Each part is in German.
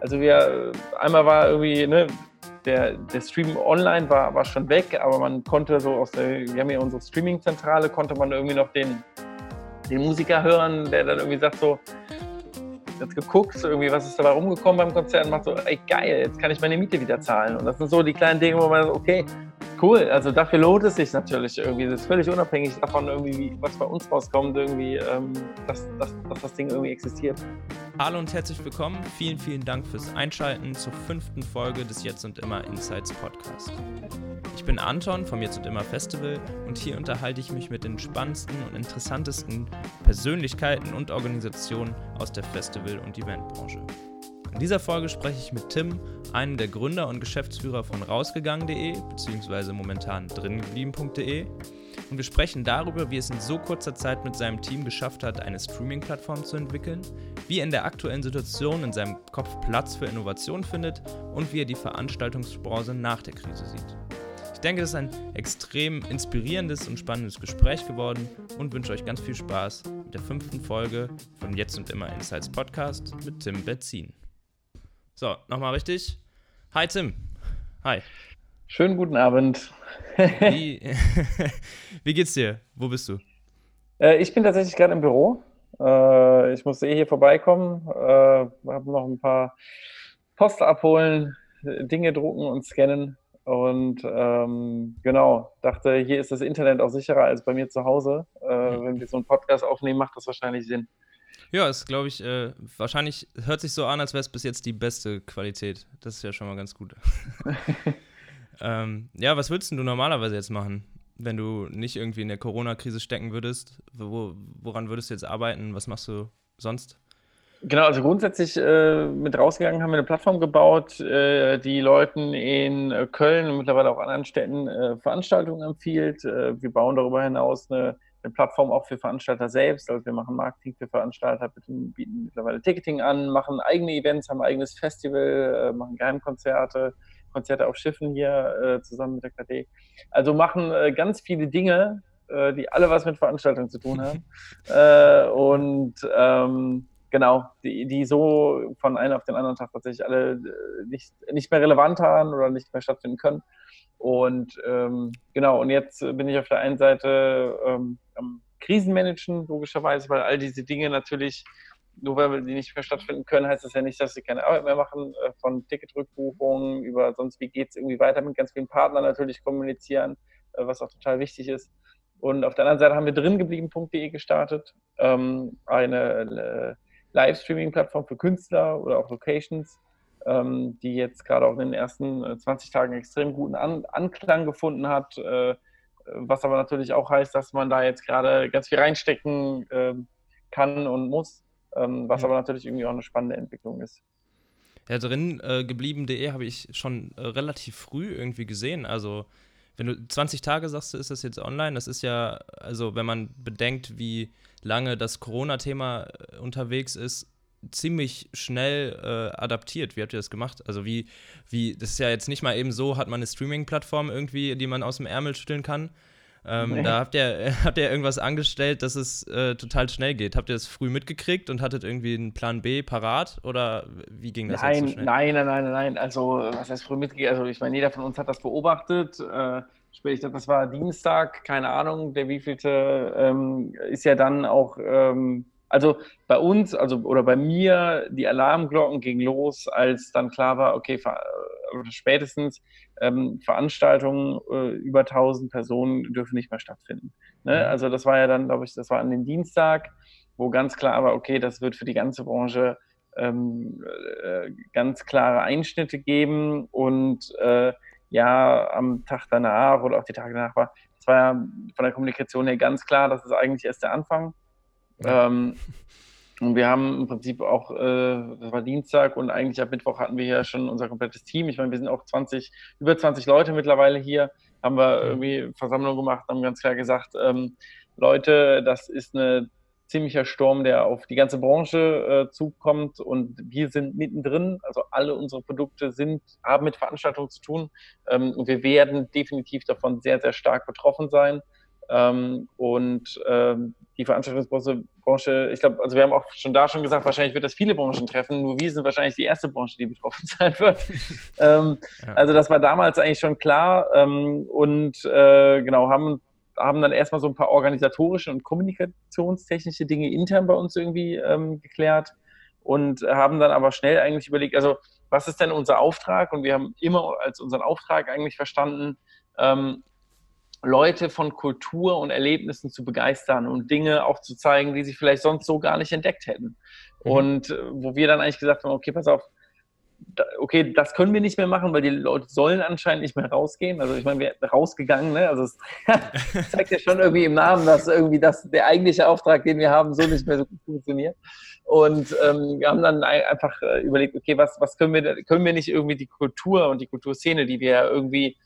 Also wir, einmal war irgendwie, ne, der, der Stream online war, war schon weg, aber man konnte so aus der, wir haben ja unsere Streaming-Zentrale, konnte man irgendwie noch den, den Musiker hören, der dann irgendwie sagt so, jetzt geguckt, irgendwie, was ist dabei rumgekommen beim Konzert und macht so, ey geil, jetzt kann ich meine Miete wieder zahlen. Und das sind so die kleinen Dinge, wo man sagt, okay, cool, also dafür lohnt es sich natürlich irgendwie. Das ist völlig unabhängig davon, irgendwie, was bei uns rauskommt, irgendwie, ähm, dass, dass, dass das Ding irgendwie existiert. Hallo und herzlich willkommen. Vielen, vielen Dank fürs Einschalten zur fünften Folge des Jetzt und Immer Insights Podcast. Ich bin Anton vom Jetzt und Immer Festival und hier unterhalte ich mich mit den spannendsten und interessantesten Persönlichkeiten und Organisationen aus der Festival- und Eventbranche. In dieser Folge spreche ich mit Tim, einem der Gründer und Geschäftsführer von rausgegangen.de bzw. momentan dringeblieben.de und wir sprechen darüber, wie es in so kurzer Zeit mit seinem Team geschafft hat, eine Streaming-Plattform zu entwickeln, wie er in der aktuellen Situation in seinem Kopf Platz für Innovation findet und wie er die Veranstaltungsbranche nach der Krise sieht. Ich denke, es ist ein extrem inspirierendes und spannendes Gespräch geworden und wünsche euch ganz viel Spaß mit der fünften Folge von Jetzt und Immer Insights Podcast mit Tim Betzin. So, nochmal richtig. Hi Tim. Hi. Schönen guten Abend. Wie, wie geht's dir? Wo bist du? Äh, ich bin tatsächlich gerade im Büro. Äh, ich musste eh hier vorbeikommen. Äh, habe noch ein paar Post abholen, Dinge drucken und scannen. Und ähm, genau, dachte, hier ist das Internet auch sicherer als bei mir zu Hause. Äh, wenn wir so einen Podcast aufnehmen, macht das wahrscheinlich Sinn. Ja, ist, glaube ich, äh, wahrscheinlich hört sich so an, als wäre es bis jetzt die beste Qualität. Das ist ja schon mal ganz gut. ähm, ja, was würdest du normalerweise jetzt machen, wenn du nicht irgendwie in der Corona-Krise stecken würdest? Wo, woran würdest du jetzt arbeiten? Was machst du sonst? Genau, also grundsätzlich äh, mit rausgegangen haben wir eine Plattform gebaut, äh, die Leuten in äh, Köln und mittlerweile auch anderen Städten äh, Veranstaltungen empfiehlt. Äh, wir bauen darüber hinaus eine eine Plattform auch für Veranstalter selbst. Also wir machen Marketing für Veranstalter, bieten mittlerweile Ticketing an, machen eigene Events, haben ein eigenes Festival, äh, machen Geheimkonzerte, Konzerte auf Schiffen hier äh, zusammen mit der KD. Also machen äh, ganz viele Dinge, äh, die alle was mit Veranstaltungen zu tun haben. Äh, und ähm, genau, die, die so von einem auf den anderen Tag tatsächlich alle äh, nicht, nicht mehr relevant waren oder nicht mehr stattfinden können. Und ähm, genau, und jetzt bin ich auf der einen Seite ähm, am Krisenmanagen, logischerweise, weil all diese Dinge natürlich, nur weil wir die nicht mehr stattfinden können, heißt das ja nicht, dass sie keine Arbeit mehr machen, äh, von Ticketrückbuchungen über sonst wie geht es irgendwie weiter mit ganz vielen Partnern natürlich kommunizieren, äh, was auch total wichtig ist. Und auf der anderen Seite haben wir dringeblieben.de gestartet, ähm, eine äh, Livestreaming-Plattform für Künstler oder auch Locations, ähm, die jetzt gerade auch in den ersten 20 Tagen extrem guten An Anklang gefunden hat was aber natürlich auch heißt, dass man da jetzt gerade ganz viel reinstecken äh, kann und muss, ähm, was ja. aber natürlich irgendwie auch eine spannende Entwicklung ist. Ja, drin äh, geblieben.de habe ich schon äh, relativ früh irgendwie gesehen. Also, wenn du 20 Tage sagst, ist das jetzt online. Das ist ja, also, wenn man bedenkt, wie lange das Corona-Thema äh, unterwegs ist, ziemlich schnell äh, adaptiert. Wie habt ihr das gemacht? Also wie, wie, das ist ja jetzt nicht mal eben so, hat man eine Streaming-Plattform irgendwie, die man aus dem Ärmel schütteln kann. Ähm, nee. Da habt ihr, habt ihr irgendwas angestellt, dass es äh, total schnell geht. Habt ihr das früh mitgekriegt und hattet irgendwie einen Plan B parat oder wie ging das nein, jetzt so schnell? Nein, nein, nein, nein. Also was heißt früh mitgekriegt? Also ich meine, jeder von uns hat das beobachtet. Äh, ich glaube, das war Dienstag, keine Ahnung, der wievielte ähm, ist ja dann auch ähm, also bei uns, also oder bei mir, die Alarmglocken gingen los, als dann klar war, okay, spätestens ähm, Veranstaltungen äh, über 1000 Personen dürfen nicht mehr stattfinden. Ne? Mhm. Also das war ja dann, glaube ich, das war an dem Dienstag, wo ganz klar war, okay, das wird für die ganze Branche ähm, äh, ganz klare Einschnitte geben und äh, ja, am Tag danach oder auch die Tage danach war, es war ja von der Kommunikation her ganz klar, das ist eigentlich erst der Anfang ähm, und wir haben im Prinzip auch, äh, das war Dienstag und eigentlich ab Mittwoch hatten wir hier schon unser komplettes Team. Ich meine, wir sind auch 20, über 20 Leute mittlerweile hier, haben wir irgendwie Versammlung gemacht, haben ganz klar gesagt, ähm, Leute, das ist ein ziemlicher Sturm, der auf die ganze Branche äh, zukommt und wir sind mittendrin. Also alle unsere Produkte sind, haben mit Veranstaltungen zu tun ähm, und wir werden definitiv davon sehr, sehr stark betroffen sein. Ähm, und ähm, die Veranstaltungsbranche Branche, ich glaube, also wir haben auch schon da schon gesagt, wahrscheinlich wird das viele Branchen treffen, nur wir sind wahrscheinlich die erste Branche, die betroffen sein wird. ähm, ja. Also das war damals eigentlich schon klar ähm, und äh, genau, haben, haben dann erstmal so ein paar organisatorische und kommunikationstechnische Dinge intern bei uns irgendwie ähm, geklärt und haben dann aber schnell eigentlich überlegt, also was ist denn unser Auftrag? Und wir haben immer als unseren Auftrag eigentlich verstanden, ähm, Leute von Kultur und Erlebnissen zu begeistern und Dinge auch zu zeigen, die sie vielleicht sonst so gar nicht entdeckt hätten. Mhm. Und äh, wo wir dann eigentlich gesagt haben, okay, pass auf, okay, das können wir nicht mehr machen, weil die Leute sollen anscheinend nicht mehr rausgehen. Also ich meine, wir sind rausgegangen, ne? Also es zeigt ja schon irgendwie im Namen, dass irgendwie das, der eigentliche Auftrag, den wir haben, so nicht mehr so gut funktioniert. Und ähm, wir haben dann einfach äh, überlegt, okay, was, was können wir, können wir nicht irgendwie die Kultur und die Kulturszene, die wir irgendwie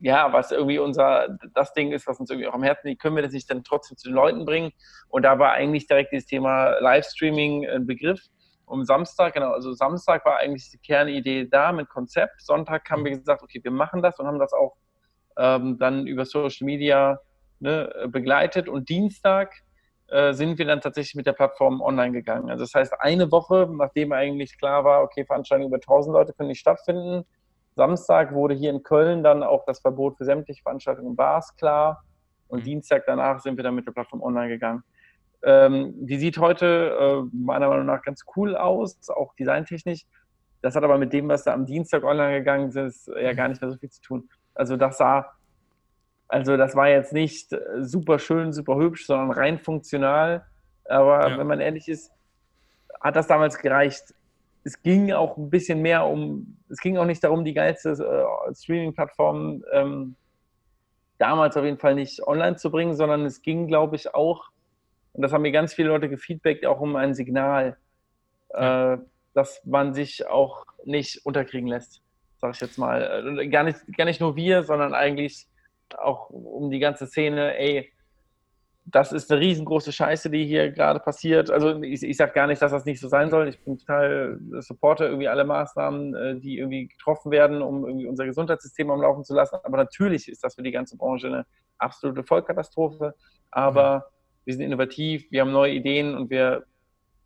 ja, was irgendwie unser, das Ding ist, was uns irgendwie auch am Herzen liegt, können wir das nicht dann trotzdem zu den Leuten bringen? Und da war eigentlich direkt dieses Thema Livestreaming ein Begriff. Um Samstag, genau, also Samstag war eigentlich die Kernidee da mit Konzept. Sonntag haben wir gesagt, okay, wir machen das und haben das auch ähm, dann über Social Media ne, begleitet. Und Dienstag äh, sind wir dann tatsächlich mit der Plattform online gegangen. Also das heißt, eine Woche, nachdem eigentlich klar war, okay, Veranstaltungen über 1000 Leute können nicht stattfinden, Samstag wurde hier in Köln dann auch das Verbot für sämtliche Veranstaltungen in Bars klar. Und mhm. Dienstag danach sind wir dann mit der Plattform online gegangen. Ähm, die sieht heute äh, meiner Meinung nach ganz cool aus, auch designtechnisch. Das hat aber mit dem, was da am Dienstag online gegangen ist, ja gar nicht mehr so viel zu tun. Also das sah, also das war jetzt nicht super schön, super hübsch, sondern rein funktional. Aber ja. wenn man ehrlich ist, hat das damals gereicht es ging auch ein bisschen mehr um, es ging auch nicht darum, die geilste äh, Streaming-Plattform ähm, damals auf jeden Fall nicht online zu bringen, sondern es ging, glaube ich, auch, und das haben mir ganz viele Leute gefeedbackt, auch um ein Signal, äh, dass man sich auch nicht unterkriegen lässt, sage ich jetzt mal. Äh, gar nicht, gar nicht nur wir, sondern eigentlich auch um die ganze Szene, ey, das ist eine riesengroße Scheiße, die hier gerade passiert. Also ich, ich sage gar nicht, dass das nicht so sein soll. Ich bin total supporter irgendwie alle Maßnahmen, äh, die irgendwie getroffen werden, um irgendwie unser Gesundheitssystem am Laufen zu lassen. Aber natürlich ist das für die ganze Branche eine absolute Vollkatastrophe. Aber wir sind innovativ, wir haben neue Ideen und wir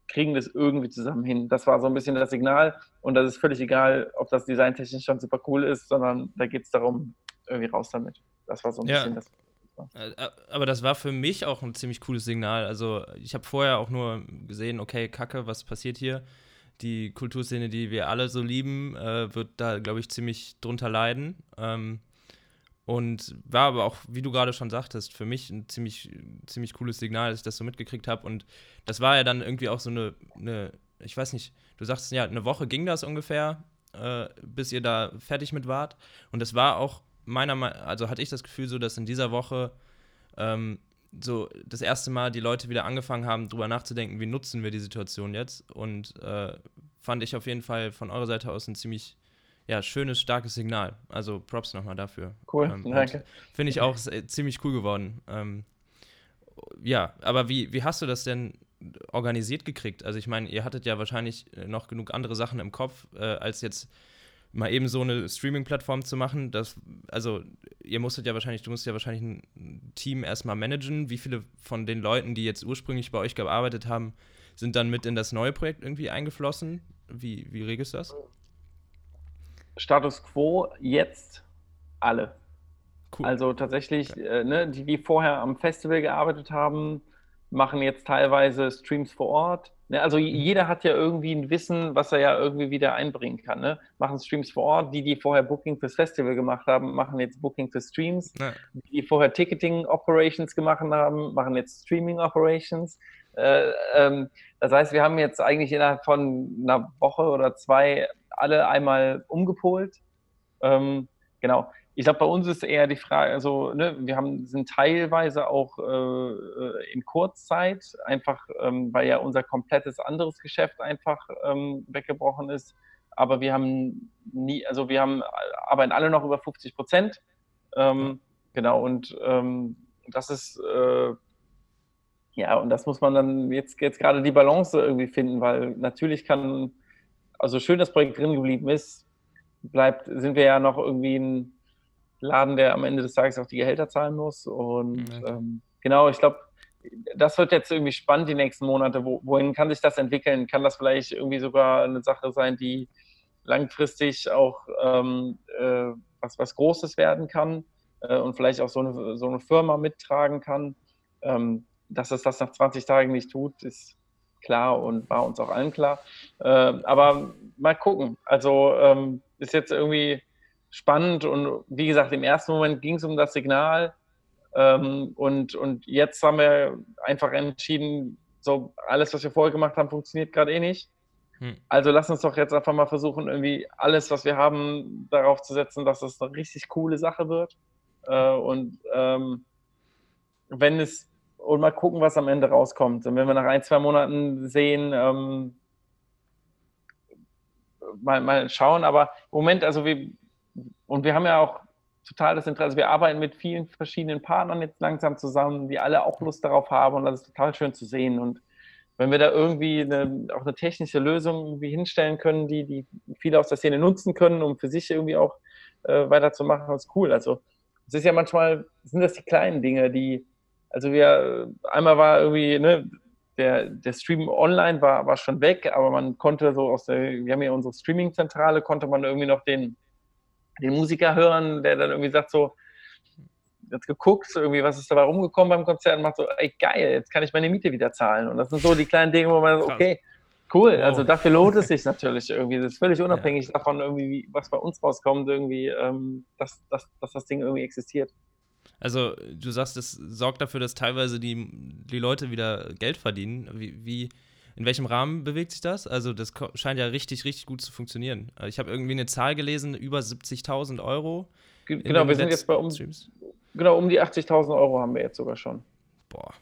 kriegen das irgendwie zusammen hin. Das war so ein bisschen das Signal. Und das ist völlig egal, ob das designtechnisch schon super cool ist, sondern da geht es darum, irgendwie raus damit. Das war so ein ja. bisschen das. Äh, äh, aber das war für mich auch ein ziemlich cooles Signal. Also ich habe vorher auch nur gesehen, okay, Kacke, was passiert hier? Die Kulturszene, die wir alle so lieben, äh, wird da, glaube ich, ziemlich drunter leiden. Ähm, und war aber auch, wie du gerade schon sagtest, für mich ein ziemlich, ziemlich cooles Signal, dass ich das so mitgekriegt habe. Und das war ja dann irgendwie auch so eine, eine ich weiß nicht, du sagst ja, eine Woche ging das ungefähr, äh, bis ihr da fertig mit wart. Und das war auch meiner Meinung also hatte ich das Gefühl so, dass in dieser Woche ähm, so das erste Mal die Leute wieder angefangen haben, darüber nachzudenken, wie nutzen wir die Situation jetzt. Und äh, fand ich auf jeden Fall von eurer Seite aus ein ziemlich ja, schönes, starkes Signal. Also Props nochmal dafür. Cool, ähm, danke. Finde ich auch ziemlich cool geworden. Ähm, ja, aber wie, wie hast du das denn organisiert gekriegt? Also ich meine, ihr hattet ja wahrscheinlich noch genug andere Sachen im Kopf, äh, als jetzt mal eben so eine Streaming-Plattform zu machen, das, also ihr musstet ja wahrscheinlich, du musst ja wahrscheinlich ein Team erstmal managen. Wie viele von den Leuten, die jetzt ursprünglich bei euch gearbeitet haben, sind dann mit in das neue Projekt irgendwie eingeflossen? Wie, wie regelst du das? Status quo jetzt alle. Cool. Also tatsächlich, okay. äh, ne, die, die vorher am Festival gearbeitet haben, machen jetzt teilweise Streams vor Ort Ne, also mhm. jeder hat ja irgendwie ein Wissen, was er ja irgendwie wieder einbringen kann. Ne? Machen Streams vor Ort. Die, die vorher Booking fürs Festival gemacht haben, machen jetzt Booking für Streams. Ja. Die, die vorher Ticketing Operations gemacht haben, machen jetzt Streaming Operations. Äh, ähm, das heißt, wir haben jetzt eigentlich innerhalb von einer Woche oder zwei alle einmal umgepolt. Ähm, genau ich glaube, bei uns ist eher die Frage, also ne, wir haben, sind teilweise auch äh, äh, in Kurzzeit, einfach ähm, weil ja unser komplettes anderes Geschäft einfach ähm, weggebrochen ist. Aber wir haben nie, also wir haben, arbeiten alle noch über 50 Prozent. Ähm, genau, und ähm, das ist, äh, ja, und das muss man dann jetzt, jetzt gerade die Balance irgendwie finden, weil natürlich kann, also schön das Projekt drin geblieben ist, bleibt, sind wir ja noch irgendwie ein Laden, der am Ende des Tages auch die Gehälter zahlen muss. Und mhm. ähm, genau, ich glaube, das wird jetzt irgendwie spannend die nächsten Monate. Wo, wohin kann sich das entwickeln? Kann das vielleicht irgendwie sogar eine Sache sein, die langfristig auch ähm, äh, was, was Großes werden kann äh, und vielleicht auch so eine, so eine Firma mittragen kann? Ähm, dass es das nach 20 Tagen nicht tut, ist klar und war uns auch allen klar. Äh, aber mal gucken. Also ähm, ist jetzt irgendwie spannend und wie gesagt, im ersten Moment ging es um das Signal ähm, und, und jetzt haben wir einfach entschieden, so alles, was wir vorher gemacht haben, funktioniert gerade eh nicht. Hm. Also lass uns doch jetzt einfach mal versuchen, irgendwie alles, was wir haben, darauf zu setzen, dass es eine richtig coole Sache wird. Äh, und ähm, wenn es und mal gucken, was am Ende rauskommt. Und wenn wir nach ein, zwei Monaten sehen, ähm, mal, mal schauen. Aber im Moment, also wir, und wir haben ja auch total das Interesse. Wir arbeiten mit vielen verschiedenen Partnern jetzt langsam zusammen, die alle auch Lust darauf haben und das ist total schön zu sehen. Und wenn wir da irgendwie eine, auch eine technische Lösung irgendwie hinstellen können, die, die viele aus der Szene nutzen können, um für sich irgendwie auch äh, weiterzumachen, ist cool. Also es ist ja manchmal, sind das die kleinen Dinge, die, also wir, einmal war irgendwie, ne, der, der Stream online war, war schon weg, aber man konnte so aus der, wir haben ja unsere Streaming-Zentrale, konnte man irgendwie noch den, den Musiker hören, der dann irgendwie sagt so, jetzt geguckt, irgendwie, was ist dabei rumgekommen beim Konzert und macht so, ey, geil, jetzt kann ich meine Miete wieder zahlen. Und das sind so die kleinen Dinge, wo man so, okay, cool, wow. also dafür lohnt es sich natürlich irgendwie. Das ist völlig unabhängig ja. davon, irgendwie, was bei uns rauskommt, irgendwie, ähm, dass, dass, dass das Ding irgendwie existiert. Also du sagst, es sorgt dafür, dass teilweise die, die Leute wieder Geld verdienen. Wie, wie, in welchem Rahmen bewegt sich das? Also das scheint ja richtig, richtig gut zu funktionieren. Ich habe irgendwie eine Zahl gelesen, über 70.000 Euro. Genau, wir sind jetzt bei um, genau, um die 80.000 Euro haben wir jetzt sogar schon. Boah,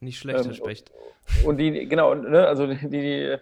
nicht schlecht, ähm, Herr Specht. Und die, genau, ne, also die, die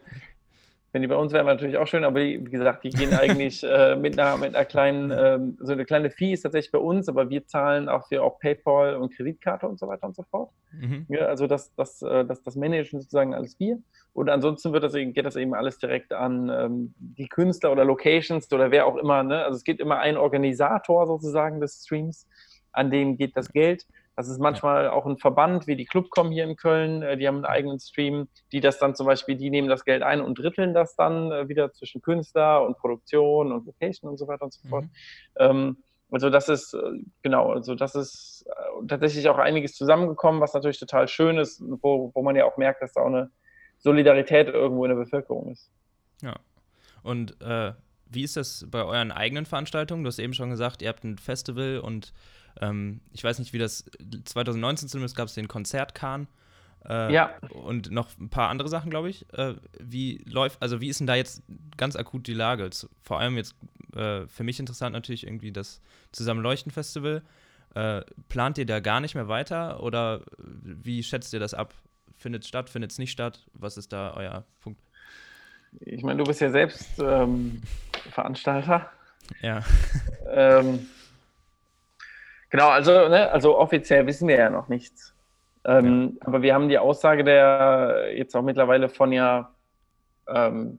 wenn die bei uns wären, wäre natürlich auch schön, aber die, wie gesagt, die gehen eigentlich äh, mit, einer, mit einer kleinen, ähm, so eine kleine Fee ist tatsächlich bei uns, aber wir zahlen auch für auch PayPal und Kreditkarte und so weiter und so fort. Mhm. Ja, also das, das, äh, das, das managen sozusagen alles wir. Und ansonsten wird das, geht das eben alles direkt an ähm, die Künstler oder Locations oder wer auch immer. Ne? Also es gibt immer einen Organisator sozusagen des Streams, an den geht das Geld. Das ist manchmal auch ein Verband wie die Clubcom hier in Köln, äh, die haben einen eigenen Stream, die das dann zum Beispiel, die nehmen das Geld ein und dritteln das dann äh, wieder zwischen Künstler und Produktion und Location und so weiter und so fort. Mhm. Ähm, also das ist, äh, genau, also das ist tatsächlich auch einiges zusammengekommen, was natürlich total schön ist, wo, wo man ja auch merkt, dass da auch eine Solidarität irgendwo in der Bevölkerung ist. Ja. Und äh, wie ist das bei euren eigenen Veranstaltungen? Du hast eben schon gesagt, ihr habt ein Festival und ähm, ich weiß nicht, wie das 2019 zumindest gab es den Konzertkahn. Äh, ja. Und noch ein paar andere Sachen, glaube ich. Äh, wie läuft, also wie ist denn da jetzt ganz akut die Lage? Vor allem jetzt äh, für mich interessant natürlich irgendwie das Zusammenleuchten-Festival. Äh, plant ihr da gar nicht mehr weiter oder wie schätzt ihr das ab? Findet es statt, findet es nicht statt? Was ist da euer Punkt? Ich meine, du bist ja selbst ähm, Veranstalter. Ja. ähm, Genau, also, ne, also offiziell wissen wir ja noch nichts. Ähm, ja. Aber wir haben die Aussage der jetzt auch mittlerweile von ja ähm,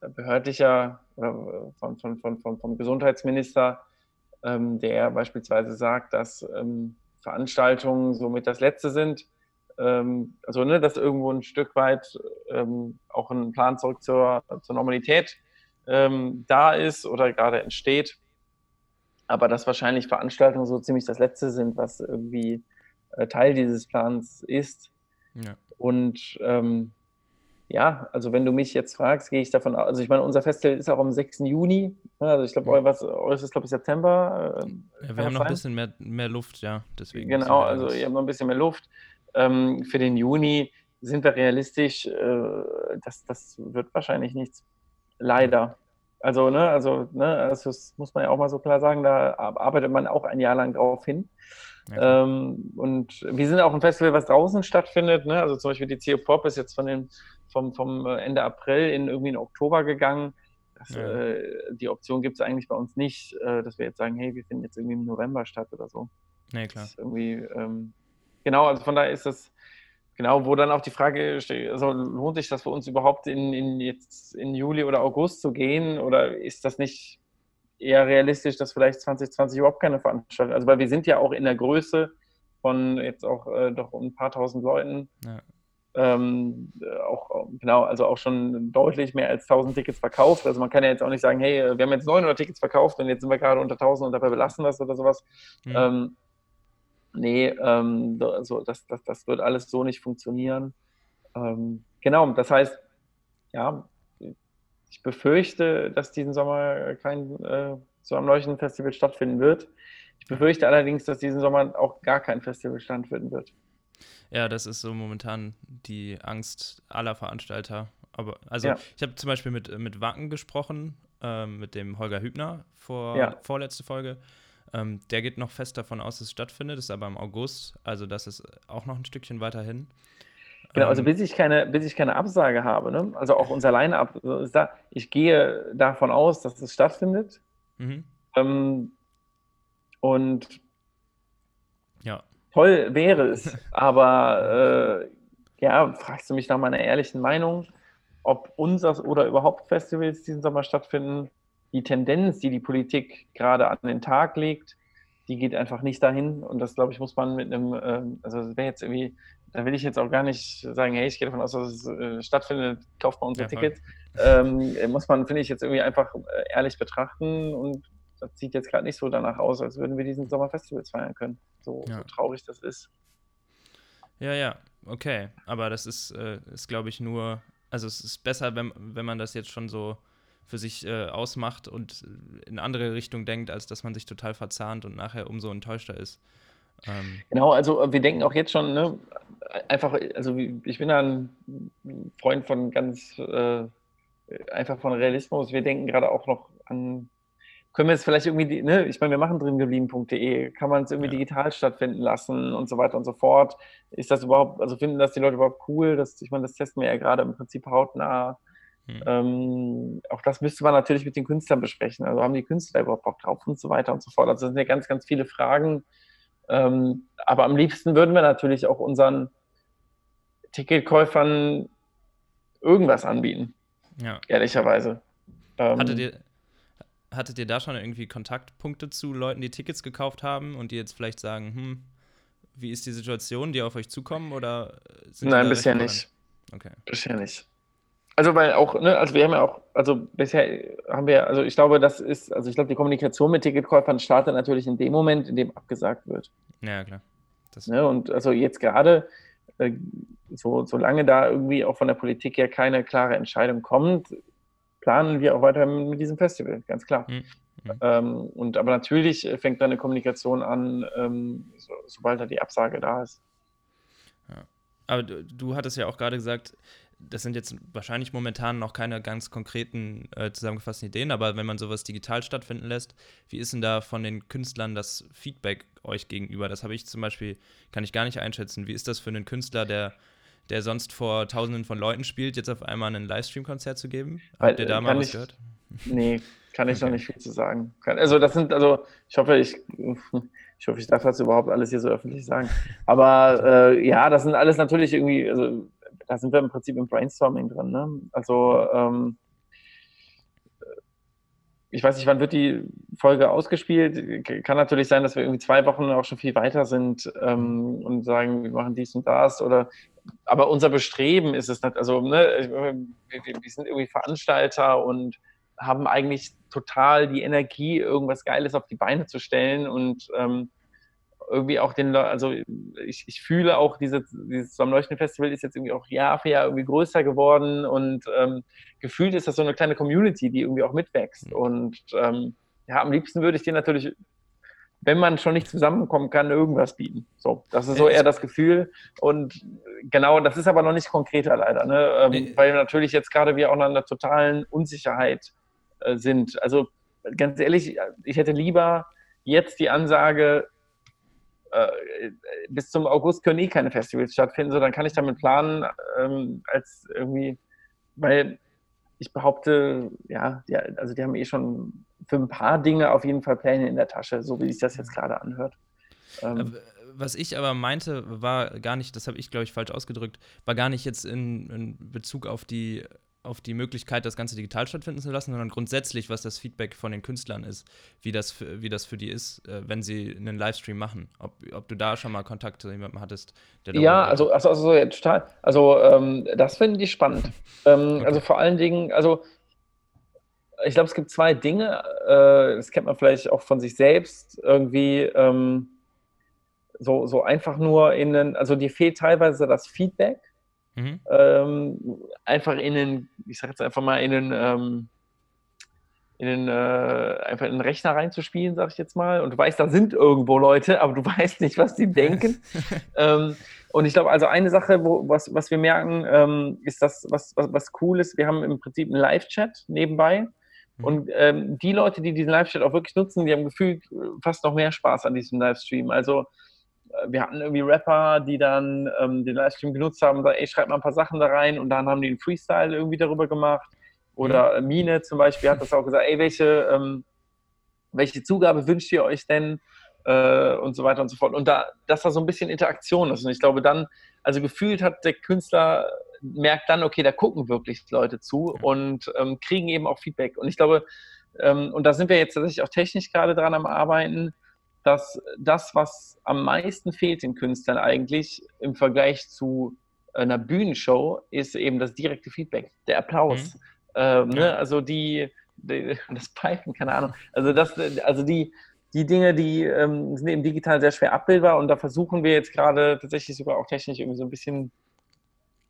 behördlicher oder von, von, von, von, vom Gesundheitsminister, ähm, der beispielsweise sagt, dass ähm, Veranstaltungen somit das Letzte sind. Ähm, also, ne, dass irgendwo ein Stück weit ähm, auch ein Plan zurück zur, zur Normalität da ist oder gerade entsteht aber dass wahrscheinlich Veranstaltungen so ziemlich das Letzte sind, was irgendwie äh, Teil dieses Plans ist. Ja. Und ähm, ja, also wenn du mich jetzt fragst, gehe ich davon aus, also ich meine, unser Festival ist auch am 6. Juni, ne, also ich glaube, ja. eures, eures ist, glaube ich, September. Äh, ja, wir haben noch ein bisschen mehr, mehr Luft, ja, deswegen. Genau, also ihr habt noch ein bisschen mehr Luft. Ähm, für den Juni sind wir realistisch, äh, das, das wird wahrscheinlich nichts, leider. Also, ne, also, ne, also das muss man ja auch mal so klar sagen, da arbeitet man auch ein Jahr lang drauf hin. Ja. Ähm, und wir sind auch ein Festival, was draußen stattfindet. Ne? Also zum Beispiel die CO Pop ist jetzt von dem, vom, vom Ende April in irgendwie in Oktober gegangen. Das, ja. äh, die Option gibt es eigentlich bei uns nicht, äh, dass wir jetzt sagen, hey, wir finden jetzt irgendwie im November statt oder so. Nee, klar. irgendwie, ähm, genau, also von daher ist das, Genau, wo dann auch die Frage steht, also lohnt sich das für uns überhaupt in, in, jetzt in Juli oder August zu gehen oder ist das nicht eher realistisch, dass vielleicht 2020 überhaupt keine Veranstaltung, also weil wir sind ja auch in der Größe von jetzt auch äh, doch ein paar tausend Leuten. Ja. Ähm, auch, genau, also auch schon deutlich mehr als 1000 Tickets verkauft. Also man kann ja jetzt auch nicht sagen, hey, wir haben jetzt 900 Tickets verkauft und jetzt sind wir gerade unter 1000 und dabei belassen das oder sowas. Mhm. Ähm, nee, ähm, also das, das, das wird alles so nicht funktionieren. Ähm, genau, das heißt, ja, ich befürchte, dass diesen Sommer kein äh, so am Leuchten Festival stattfinden wird. Ich befürchte allerdings, dass diesen Sommer auch gar kein Festival stattfinden wird. Ja, das ist so momentan die Angst aller Veranstalter. Aber also ja. ich habe zum Beispiel mit, mit Wacken gesprochen, äh, mit dem Holger Hübner vor ja. vorletzte Folge. Ähm, der geht noch fest davon aus, dass es stattfindet, ist aber im August, also das ist auch noch ein Stückchen weiter hin. Genau, also ähm, bis ich keine, bis ich keine Absage habe, ne? also auch unser Line-Up, ich gehe davon aus, dass es stattfindet. Mhm. Ähm, und ja. toll wäre es, aber äh, ja, fragst du mich nach meiner ehrlichen Meinung, ob unser oder überhaupt Festivals diesen Sommer stattfinden. Die Tendenz, die die Politik gerade an den Tag legt, die geht einfach nicht dahin. Und das, glaube ich, muss man mit einem, äh, also das wäre jetzt irgendwie, da will ich jetzt auch gar nicht sagen, hey, ich gehe davon aus, dass es äh, stattfindet, kauft mal unser ja, Ticket. Ähm, muss man, finde ich, jetzt irgendwie einfach äh, ehrlich betrachten und das sieht jetzt gerade nicht so danach aus, als würden wir diesen Sommer Festivals feiern können. So, ja. so traurig das ist. Ja, ja, okay. Aber das ist, äh, ist glaube ich, nur, also es ist besser, wenn, wenn man das jetzt schon so für sich äh, ausmacht und in andere Richtung denkt, als dass man sich total verzahnt und nachher umso enttäuschter ist. Ähm. Genau, also wir denken auch jetzt schon, ne, einfach, also ich bin da ein Freund von ganz äh, einfach von Realismus. Wir denken gerade auch noch an können wir es vielleicht irgendwie, ne, ich meine, wir machen dringeblieben.de, kann man es irgendwie ja. digital stattfinden lassen und so weiter und so fort. Ist das überhaupt, also finden das die Leute überhaupt cool? Das, ich meine, das testen wir ja gerade im Prinzip hautnah. Hm. Ähm, auch das müsste man natürlich mit den Künstlern besprechen. Also haben die Künstler überhaupt Bock drauf und so weiter und so fort. Also das sind ja ganz, ganz viele Fragen. Ähm, aber am liebsten würden wir natürlich auch unseren Ticketkäufern irgendwas anbieten. Ja. Ehrlicherweise. Ähm, Hattet ihr, hattet ihr da schon irgendwie Kontaktpunkte zu Leuten, die Tickets gekauft haben und die jetzt vielleicht sagen, hm, wie ist die Situation, die auf euch zukommen oder Nein, bisher nicht. Okay. Bisher nicht. Also weil auch, ne, also wir haben ja auch, also bisher haben wir, also ich glaube, das ist, also ich glaube, die Kommunikation mit Ticketkäufern startet natürlich in dem Moment, in dem abgesagt wird. Ja, klar. Ne, und also jetzt gerade, äh, so, solange da irgendwie auch von der Politik ja keine klare Entscheidung kommt, planen wir auch weiter mit diesem Festival, ganz klar. Mhm. Ähm, und aber natürlich fängt dann eine Kommunikation an, ähm, so, sobald da die Absage da ist. Ja. Aber du, du hattest ja auch gerade gesagt, das sind jetzt wahrscheinlich momentan noch keine ganz konkreten äh, zusammengefassten Ideen, aber wenn man sowas digital stattfinden lässt, wie ist denn da von den Künstlern das Feedback euch gegenüber? Das habe ich zum Beispiel, kann ich gar nicht einschätzen. Wie ist das für einen Künstler, der der sonst vor Tausenden von Leuten spielt, jetzt auf einmal ein Livestream-Konzert zu geben? Habt ihr da mal was ich, gehört? Nee, kann ich okay. noch nicht viel zu sagen. Also das sind, also ich hoffe, ich, ich hoffe, ich darf das überhaupt alles hier so öffentlich sagen. Aber äh, ja, das sind alles natürlich irgendwie, also da sind wir im Prinzip im Brainstorming drin. Ne? Also ähm, ich weiß nicht, wann wird die Folge ausgespielt? Kann natürlich sein, dass wir irgendwie zwei Wochen auch schon viel weiter sind ähm, und sagen, wir machen dies und das. Oder aber unser Bestreben ist es nicht, also ne, wir, wir sind irgendwie Veranstalter und haben eigentlich total die Energie, irgendwas Geiles auf die Beine zu stellen und ähm, irgendwie auch den, also ich, ich fühle auch, diese, dieses am Leuchten Festival ist jetzt irgendwie auch Jahr für Jahr irgendwie größer geworden und ähm, gefühlt ist das so eine kleine Community, die irgendwie auch mitwächst. Mhm. Und ähm, ja, am liebsten würde ich dir natürlich, wenn man schon nicht zusammenkommen kann, irgendwas bieten. So, das ist so eher das Gefühl. Und genau, das ist aber noch nicht konkreter leider, ne? Ähm, weil natürlich jetzt gerade wir auch in einer totalen Unsicherheit äh, sind. Also ganz ehrlich, ich hätte lieber jetzt die Ansage, äh, bis zum August können eh keine Festivals stattfinden, so dann kann ich damit planen, ähm, als irgendwie, weil ich behaupte, ja, die, also die haben eh schon für ein paar Dinge auf jeden Fall Pläne in der Tasche, so wie sich das jetzt gerade anhört. Ähm, was ich aber meinte, war gar nicht, das habe ich glaube ich falsch ausgedrückt, war gar nicht jetzt in, in Bezug auf die auf die Möglichkeit, das Ganze digital stattfinden zu lassen, sondern grundsätzlich, was das Feedback von den Künstlern ist, wie das für, wie das für die ist, äh, wenn sie einen Livestream machen. Ob, ob du da schon mal Kontakt zu jemandem hattest, der Ja, also, also, also ja, total. Also ähm, das finde ich spannend. Ähm, okay. Also vor allen Dingen, also ich glaube, es gibt zwei Dinge, äh, das kennt man vielleicht auch von sich selbst, irgendwie ähm, so, so einfach nur in den, also dir fehlt teilweise das Feedback Mhm. Ähm, einfach in den, ich sag jetzt einfach mal, in den, ähm, in den, äh, einfach in den Rechner reinzuspielen, sag ich jetzt mal. Und du weißt, da sind irgendwo Leute, aber du weißt nicht, was die denken. ähm, und ich glaube, also eine Sache, wo, was, was wir merken, ähm, ist das, was, was, was cool ist, wir haben im Prinzip einen Live-Chat nebenbei. Mhm. Und ähm, die Leute, die diesen Live-Chat auch wirklich nutzen, die haben gefühlt fast noch mehr Spaß an diesem Livestream. Also wir hatten irgendwie Rapper, die dann ähm, den Livestream genutzt haben und sagen, ey, schreib mal ein paar Sachen da rein und dann haben die einen Freestyle irgendwie darüber gemacht. Oder mhm. Mine zum Beispiel hat das auch gesagt, ey, welche, ähm, welche Zugabe wünscht ihr euch denn? Äh, und so weiter und so fort. Und da, dass da so ein bisschen Interaktion ist. Und ich glaube dann, also gefühlt hat der Künstler merkt dann, okay, da gucken wirklich Leute zu und ähm, kriegen eben auch Feedback. Und ich glaube, ähm, und da sind wir jetzt tatsächlich auch technisch gerade dran am Arbeiten, dass das, was am meisten fehlt den Künstlern eigentlich im Vergleich zu einer Bühnenshow, ist eben das direkte Feedback, der Applaus. Mhm. Ähm, ne? Also die, die, das Pfeifen, keine Ahnung. Also das, also die, die Dinge, die ähm, sind eben digital sehr schwer abbildbar und da versuchen wir jetzt gerade tatsächlich sogar auch technisch irgendwie so ein bisschen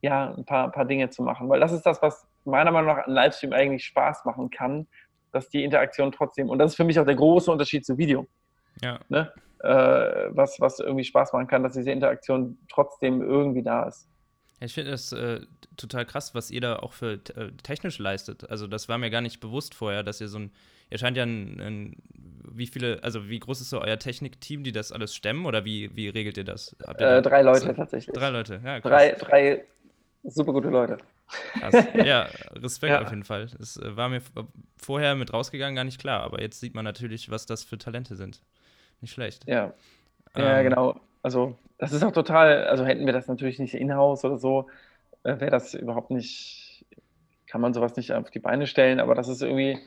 ja, ein paar, paar Dinge zu machen. Weil das ist das, was meiner Meinung nach an Livestream eigentlich Spaß machen kann, dass die Interaktion trotzdem, und das ist für mich auch der große Unterschied zu Video. Ja. Ne? Äh, was, was irgendwie Spaß machen kann, dass diese Interaktion trotzdem irgendwie da ist. Ich finde das äh, total krass, was ihr da auch für äh, technisch leistet. Also das war mir gar nicht bewusst vorher, dass ihr so ein, ihr scheint ja ein, ein wie viele, also wie groß ist so euer Technikteam, die das alles stemmen oder wie, wie regelt ihr das? Ihr äh, drei Leute so, tatsächlich. Drei Leute, ja. Krass. Drei, drei super gute Leute. Krass. Ja, Respekt ja. auf jeden Fall. Das äh, war mir vorher mit rausgegangen gar nicht klar, aber jetzt sieht man natürlich, was das für Talente sind. Nicht schlecht. Ja. Ja, ähm, genau. Also, das ist auch total, also hätten wir das natürlich nicht in-house oder so, äh, wäre das überhaupt nicht, kann man sowas nicht auf die Beine stellen, aber das ist irgendwie,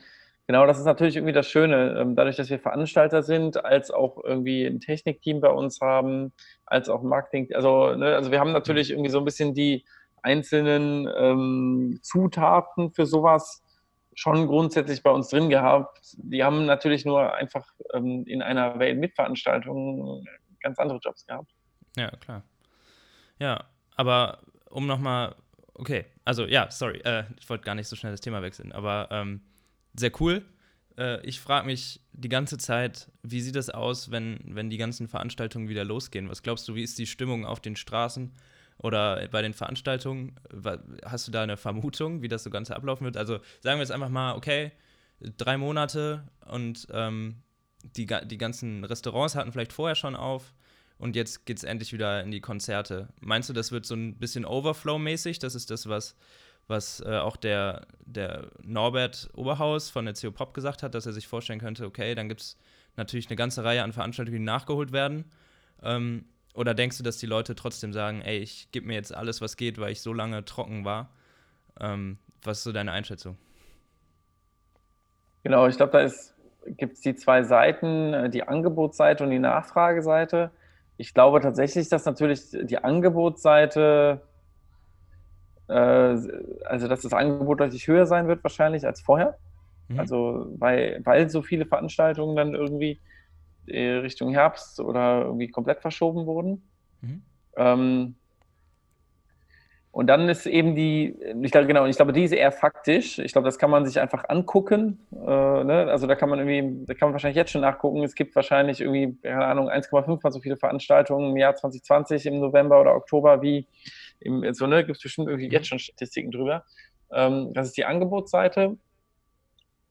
genau, das ist natürlich irgendwie das Schöne. Ähm, dadurch, dass wir Veranstalter sind, als auch irgendwie ein Technikteam bei uns haben, als auch Marketing, also, ne, also wir haben natürlich irgendwie so ein bisschen die einzelnen ähm, Zutaten für sowas schon grundsätzlich bei uns drin gehabt. Die haben natürlich nur einfach ähm, in einer Weltmitveranstaltung ganz andere Jobs gehabt. Ja, klar. Ja, aber um nochmal, okay, also ja, sorry, äh, ich wollte gar nicht so schnell das Thema wechseln, aber ähm, sehr cool. Äh, ich frage mich die ganze Zeit, wie sieht es aus, wenn, wenn die ganzen Veranstaltungen wieder losgehen? Was glaubst du, wie ist die Stimmung auf den Straßen? Oder bei den Veranstaltungen, hast du da eine Vermutung, wie das so Ganze ablaufen wird? Also sagen wir jetzt einfach mal, okay, drei Monate und ähm, die, die ganzen Restaurants hatten vielleicht vorher schon auf und jetzt geht es endlich wieder in die Konzerte. Meinst du, das wird so ein bisschen Overflow-mäßig? Das ist das, was, was äh, auch der, der Norbert Oberhaus von der CO Pop gesagt hat, dass er sich vorstellen könnte, okay, dann gibt es natürlich eine ganze Reihe an Veranstaltungen, die nachgeholt werden. Ähm, oder denkst du, dass die Leute trotzdem sagen, ey, ich gebe mir jetzt alles, was geht, weil ich so lange trocken war? Ähm, was ist so deine Einschätzung? Genau, ich glaube, da gibt es die zwei Seiten, äh, die Angebotsseite und die Nachfrageseite. Ich glaube tatsächlich, dass natürlich die Angebotsseite, äh, also dass das Angebot deutlich höher sein wird wahrscheinlich als vorher. Mhm. Also weil, weil so viele Veranstaltungen dann irgendwie Richtung Herbst oder irgendwie komplett verschoben wurden. Mhm. Ähm, und dann ist eben die, ich glaube, genau, ich glaube, die ist eher faktisch. Ich glaube, das kann man sich einfach angucken. Äh, ne? Also da kann man irgendwie, da kann man wahrscheinlich jetzt schon nachgucken. Es gibt wahrscheinlich irgendwie, keine Ahnung, 1,5 mal so viele Veranstaltungen im Jahr 2020 im November oder Oktober wie im, so, ne, gibt es bestimmt irgendwie jetzt schon Statistiken drüber. Ähm, das ist die Angebotsseite.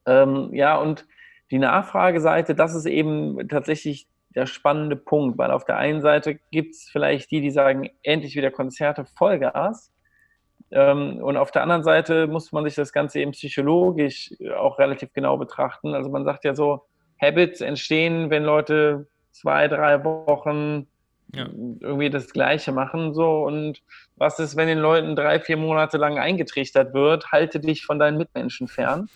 Ähm, ja, und die Nachfrageseite, das ist eben tatsächlich der spannende Punkt, weil auf der einen Seite gibt es vielleicht die, die sagen, endlich wieder Konzerte Vollgas. Ähm, und auf der anderen Seite muss man sich das Ganze eben psychologisch auch relativ genau betrachten. Also man sagt ja so, Habits entstehen, wenn Leute zwei, drei Wochen ja. irgendwie das Gleiche machen. So und was ist, wenn den Leuten drei, vier Monate lang eingetrichtert wird, halte dich von deinen Mitmenschen fern.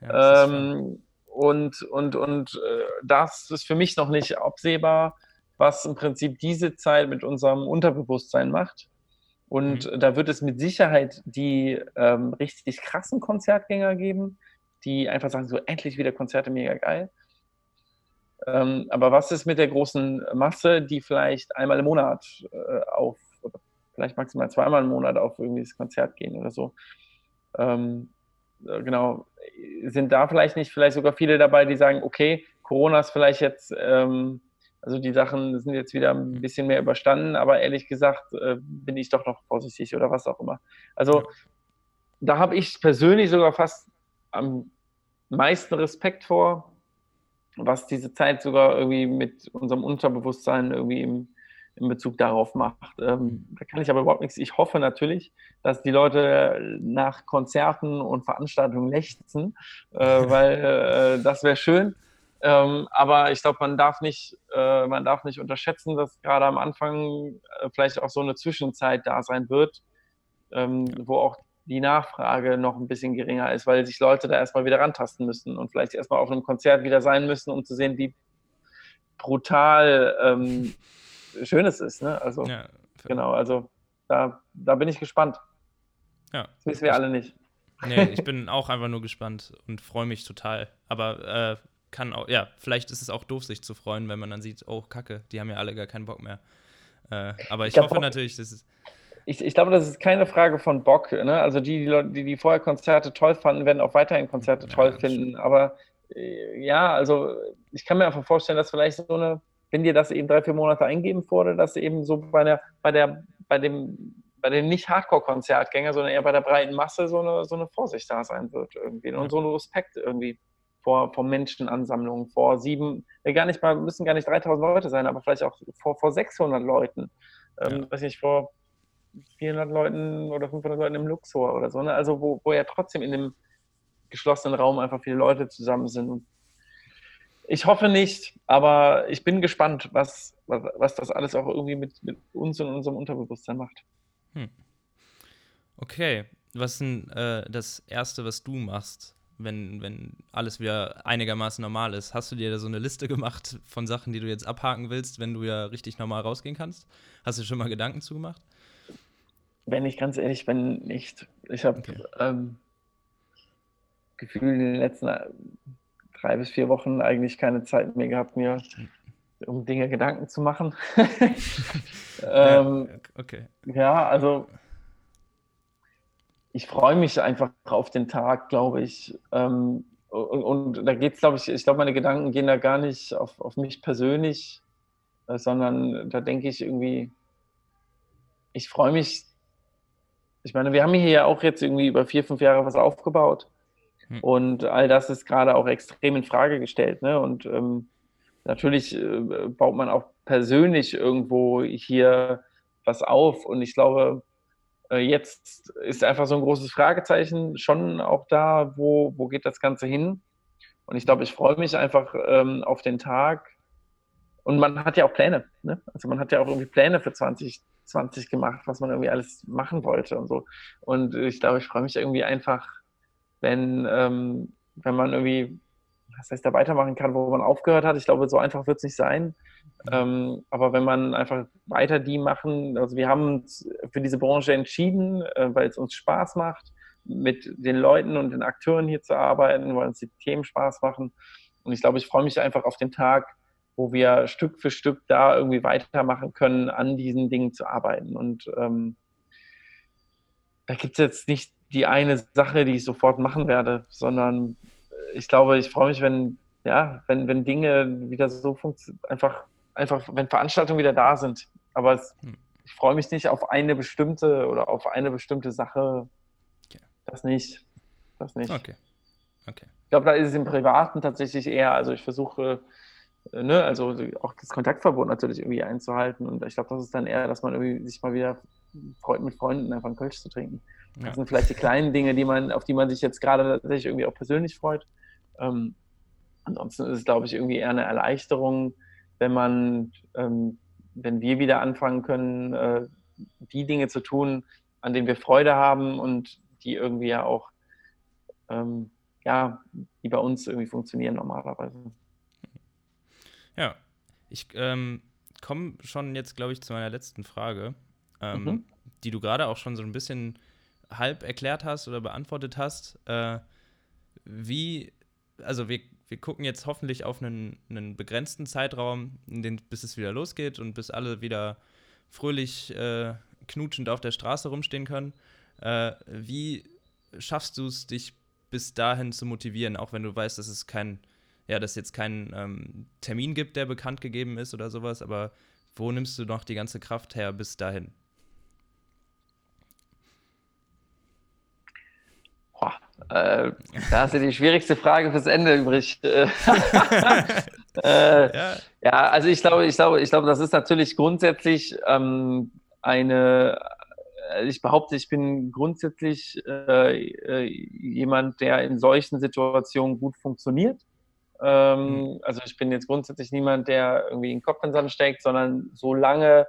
Ja, ähm, und und, und äh, das ist für mich noch nicht absehbar, was im Prinzip diese Zeit mit unserem Unterbewusstsein macht. Und mhm. da wird es mit Sicherheit die ähm, richtig krassen Konzertgänger geben, die einfach sagen, so endlich wieder Konzerte, mega geil. Ähm, aber was ist mit der großen Masse, die vielleicht einmal im Monat äh, auf, oder vielleicht maximal zweimal im Monat auf irgendwie das Konzert gehen oder so? Ähm, äh, genau, sind da vielleicht nicht vielleicht sogar viele dabei, die sagen, okay, Corona ist vielleicht jetzt, ähm, also die Sachen sind jetzt wieder ein bisschen mehr überstanden, aber ehrlich gesagt äh, bin ich doch noch vorsichtig oder was auch immer. Also ja. da habe ich persönlich sogar fast am meisten Respekt vor, was diese Zeit sogar irgendwie mit unserem Unterbewusstsein irgendwie im, in Bezug darauf macht. Ähm, da kann ich aber überhaupt nichts. Ich hoffe natürlich, dass die Leute nach Konzerten und Veranstaltungen lechzen, äh, weil äh, das wäre schön. Ähm, aber ich glaube, man darf nicht, äh, man darf nicht unterschätzen, dass gerade am Anfang äh, vielleicht auch so eine Zwischenzeit da sein wird, ähm, wo auch die Nachfrage noch ein bisschen geringer ist, weil sich Leute da erstmal wieder rantasten müssen und vielleicht erstmal auf einem Konzert wieder sein müssen, um zu sehen, wie brutal ähm, schön es ist. Ne? Also, ja, genau, also da, da bin ich gespannt. Ja. Das wissen wir alle nicht. Nee, ich bin auch einfach nur gespannt und freue mich total. Aber äh, kann auch, ja, vielleicht ist es auch doof, sich zu freuen, wenn man dann sieht, oh, Kacke, die haben ja alle gar keinen Bock mehr. Äh, aber ich, ich hoffe natürlich, dass es ich, ich glaube, das ist keine Frage von Bock. Ne? Also die, die Leute, die, die vorher Konzerte toll fanden, werden auch weiterhin Konzerte toll ja, finden. Aber äh, ja, also ich kann mir einfach vorstellen, dass vielleicht so eine, wenn dir das eben drei, vier Monate eingeben wurde, dass eben so bei der, bei der, bei dem, bei dem nicht Hardcore-Konzertgänger, sondern eher bei der breiten Masse so eine, so eine Vorsicht da sein wird irgendwie. Und so ein Respekt irgendwie vor, vor Menschenansammlungen, vor sieben, gar nicht mal, müssen gar nicht 3000 Leute sein, aber vielleicht auch vor, vor 600 Leuten. Ähm, ja. weiß nicht, vor 400 Leuten oder 500 Leuten im Luxor oder so. Ne? Also wo, wo ja trotzdem in dem geschlossenen Raum einfach viele Leute zusammen sind. Ich hoffe nicht, aber ich bin gespannt, was, was, was das alles auch irgendwie mit, mit uns und unserem Unterbewusstsein macht. Hm. Okay, was ist denn äh, das Erste, was du machst, wenn, wenn alles wieder einigermaßen normal ist? Hast du dir da so eine Liste gemacht von Sachen, die du jetzt abhaken willst, wenn du ja richtig normal rausgehen kannst? Hast du schon mal Gedanken zugemacht? wenn ich ganz ehrlich bin, nicht. Ich habe okay. ähm, gefühlt in den letzten drei bis vier Wochen eigentlich keine Zeit mehr gehabt, mir um Dinge Gedanken zu machen. ähm, okay. Ja, also ich freue mich einfach auf den Tag, glaube ich. Ähm, und, und, da geht es, glaube ich, ich glaube, meine Gedanken gehen da gar nicht auf, auf mich persönlich, äh, sondern da denke ich irgendwie, ich freue mich ich meine, wir haben hier ja auch jetzt irgendwie über vier, fünf Jahre was aufgebaut. Hm. Und all das ist gerade auch extrem in Frage gestellt. Ne? Und ähm, natürlich äh, baut man auch persönlich irgendwo hier was auf. Und ich glaube, äh, jetzt ist einfach so ein großes Fragezeichen schon auch da, wo, wo geht das Ganze hin? Und ich glaube, ich freue mich einfach ähm, auf den Tag. Und man hat ja auch Pläne. Ne? Also man hat ja auch irgendwie Pläne für 20, 20 gemacht, was man irgendwie alles machen wollte und so. Und ich glaube, ich freue mich irgendwie einfach, wenn, ähm, wenn man irgendwie, was heißt, da weitermachen kann, wo man aufgehört hat. Ich glaube, so einfach wird es nicht sein. Ähm, aber wenn man einfach weiter die machen, also wir haben uns für diese Branche entschieden, äh, weil es uns Spaß macht, mit den Leuten und den Akteuren hier zu arbeiten, weil uns die Themen Spaß machen. Und ich glaube, ich freue mich einfach auf den Tag, wo wir Stück für Stück da irgendwie weitermachen können, an diesen Dingen zu arbeiten. Und ähm, da gibt es jetzt nicht die eine Sache, die ich sofort machen werde, sondern ich glaube, ich freue mich, wenn, ja, wenn, wenn Dinge wieder so funktionieren, einfach, einfach, wenn Veranstaltungen wieder da sind. Aber es, hm. ich freue mich nicht auf eine bestimmte oder auf eine bestimmte Sache. Okay. Das nicht. Das nicht. Okay. Okay. Ich glaube, da ist es im Privaten tatsächlich eher, also ich versuche äh, ne, also auch das Kontaktverbot natürlich irgendwie einzuhalten. Und ich glaube, das ist dann eher, dass man irgendwie sich mal wieder freut, mit Freunden einfach einen Kölsch zu trinken. Ja. Das sind vielleicht die kleinen Dinge, die man, auf die man sich jetzt gerade tatsächlich irgendwie auch persönlich freut. Ähm, ansonsten ist es, glaube ich, irgendwie eher eine Erleichterung, wenn man ähm, wenn wir wieder anfangen können, äh, die Dinge zu tun, an denen wir Freude haben und die irgendwie ja auch, ähm, ja, die bei uns irgendwie funktionieren normalerweise. Ja, ich ähm, komme schon jetzt, glaube ich, zu meiner letzten Frage, ähm, mhm. die du gerade auch schon so ein bisschen halb erklärt hast oder beantwortet hast. Äh, wie, also wir, wir gucken jetzt hoffentlich auf einen, einen begrenzten Zeitraum, den, bis es wieder losgeht und bis alle wieder fröhlich äh, knutschend auf der Straße rumstehen können. Äh, wie schaffst du es, dich bis dahin zu motivieren, auch wenn du weißt, dass es kein, ja, dass jetzt keinen ähm, Termin gibt, der bekannt gegeben ist oder sowas, aber wo nimmst du noch die ganze Kraft her bis dahin? Boah, äh, da hast du die schwierigste Frage fürs Ende übrig. äh, ja. ja. also ich glaube, ich glaube, ich glaube, das ist natürlich grundsätzlich ähm, eine, äh, ich behaupte, ich bin grundsätzlich äh, jemand, der in solchen Situationen gut funktioniert. Ähm, mhm. Also ich bin jetzt grundsätzlich niemand, der irgendwie den Kopf in den Sand steckt, sondern solange,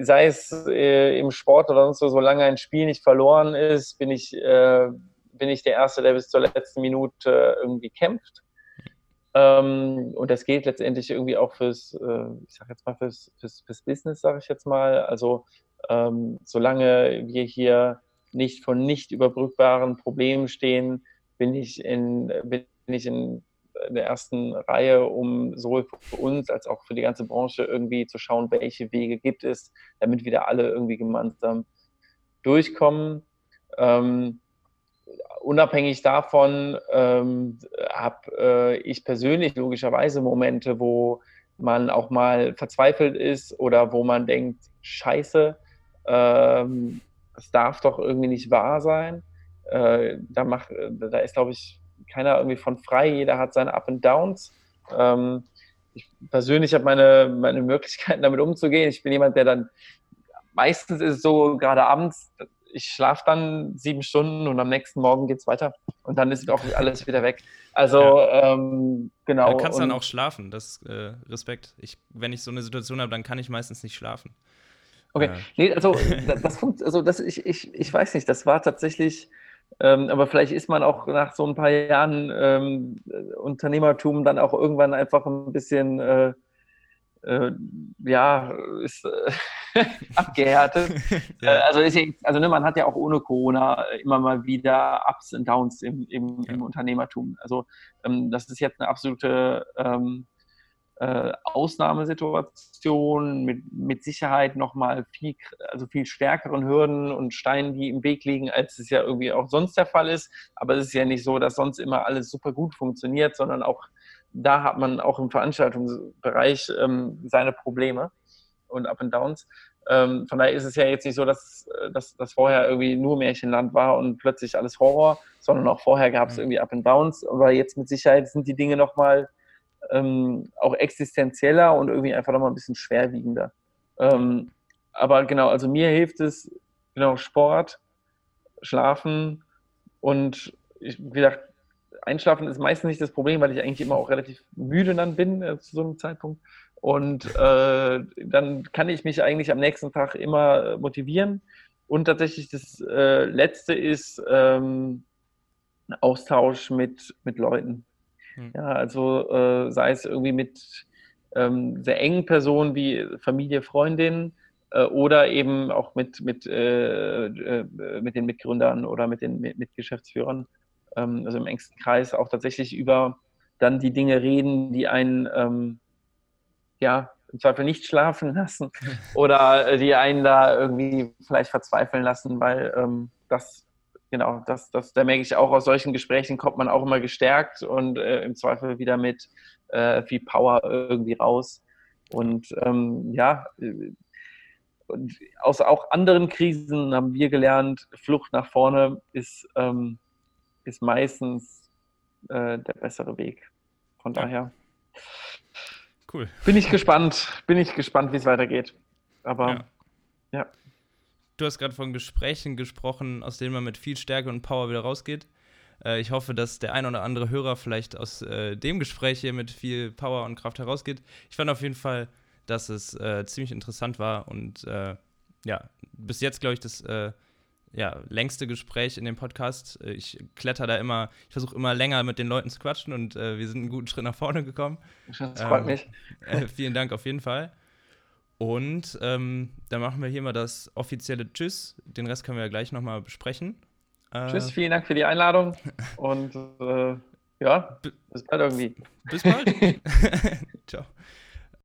sei es äh, im Sport oder sonst so, solange ein Spiel nicht verloren ist, bin ich, äh, bin ich der Erste, der bis zur letzten Minute irgendwie kämpft. Ähm, und das gilt letztendlich irgendwie auch fürs, äh, ich sag jetzt mal, fürs, fürs, fürs Business, sage ich jetzt mal. Also ähm, solange wir hier nicht von nicht überbrückbaren Problemen stehen, bin ich in, bin ich in der ersten Reihe, um sowohl für uns als auch für die ganze Branche irgendwie zu schauen, welche Wege gibt es, damit wir da alle irgendwie gemeinsam durchkommen. Ähm, unabhängig davon ähm, habe äh, ich persönlich logischerweise Momente, wo man auch mal verzweifelt ist oder wo man denkt, scheiße, ähm, das darf doch irgendwie nicht wahr sein. Äh, da, macht, da ist, glaube ich, keiner irgendwie von frei. Jeder hat seine Up and Downs. Ähm, ich persönlich habe meine, meine Möglichkeiten, damit umzugehen. Ich bin jemand, der dann meistens ist es so, gerade abends, ich schlafe dann sieben Stunden und am nächsten Morgen geht es weiter und dann ist auch alles wieder weg. Also ja. ähm, genau. Du kannst und, dann auch schlafen, das äh, Respekt. Ich, wenn ich so eine Situation habe, dann kann ich meistens nicht schlafen. Okay, äh. nee, also das, das, also das ich, ich, ich weiß nicht, das war tatsächlich, ähm, aber vielleicht ist man auch nach so ein paar Jahren ähm, Unternehmertum dann auch irgendwann einfach ein bisschen äh, äh, ja, ist äh, abgehärtet. ja. Äh, also, ist, also ne, man hat ja auch ohne Corona immer mal wieder Ups und Downs im, im, im Unternehmertum. Also ähm, das ist jetzt eine absolute ähm, äh, Ausnahmesituation mit, mit Sicherheit nochmal viel, also viel stärkeren Hürden und Steinen, die im Weg liegen, als es ja irgendwie auch sonst der Fall ist. Aber es ist ja nicht so, dass sonst immer alles super gut funktioniert, sondern auch da hat man auch im Veranstaltungsbereich ähm, seine Probleme und Up and Downs. Ähm, von daher ist es ja jetzt nicht so, dass, dass das vorher irgendwie nur Märchenland war und plötzlich alles Horror, sondern auch vorher gab es mhm. irgendwie Up and Downs. Aber jetzt mit Sicherheit sind die Dinge nochmal ähm, auch existenzieller und irgendwie einfach nochmal ein bisschen schwerwiegender. Ähm, aber genau, also mir hilft es, genau, Sport, Schlafen und ich, wie gesagt, Einschlafen ist meistens nicht das Problem, weil ich eigentlich immer auch relativ müde dann bin äh, zu so einem Zeitpunkt. Und äh, dann kann ich mich eigentlich am nächsten Tag immer motivieren. Und tatsächlich das äh, Letzte ist ähm, Austausch mit, mit Leuten. Hm. Ja, also äh, sei es irgendwie mit ähm, sehr engen Personen wie Familie, Freundin äh, oder eben auch mit, mit, äh, mit den Mitgründern oder mit den Mitgeschäftsführern ähm, also im engsten Kreis, auch tatsächlich über dann die Dinge reden, die einen ähm, ja im Zweifel nicht schlafen lassen oder die einen da irgendwie vielleicht verzweifeln lassen, weil ähm, das genau, das, das, da merke ich auch aus solchen Gesprächen kommt man auch immer gestärkt und äh, im Zweifel wieder mit äh, viel Power irgendwie raus. Und ähm, ja, äh, und aus auch anderen Krisen haben wir gelernt, Flucht nach vorne ist ähm, ist meistens äh, der bessere Weg. Von ja. daher. Cool. Bin ich gespannt, bin ich gespannt, wie es weitergeht. Aber ja. ja. Du hast gerade von Gesprächen gesprochen, aus denen man mit viel Stärke und Power wieder rausgeht. Äh, ich hoffe, dass der ein oder andere Hörer vielleicht aus äh, dem Gespräch hier mit viel Power und Kraft herausgeht. Ich fand auf jeden Fall dass es äh, ziemlich interessant war und äh, ja, bis jetzt, glaube ich, das äh, ja, längste Gespräch in dem Podcast. Ich kletter da immer, ich versuche immer länger mit den Leuten zu quatschen und äh, wir sind einen guten Schritt nach vorne gekommen. Das freut ähm, mich. Äh, vielen Dank auf jeden Fall. Und ähm, dann machen wir hier mal das offizielle Tschüss. Den Rest können wir ja gleich nochmal besprechen. Äh, Tschüss, vielen Dank für die Einladung und äh, ja, bis bald irgendwie. Bis bald. Ciao.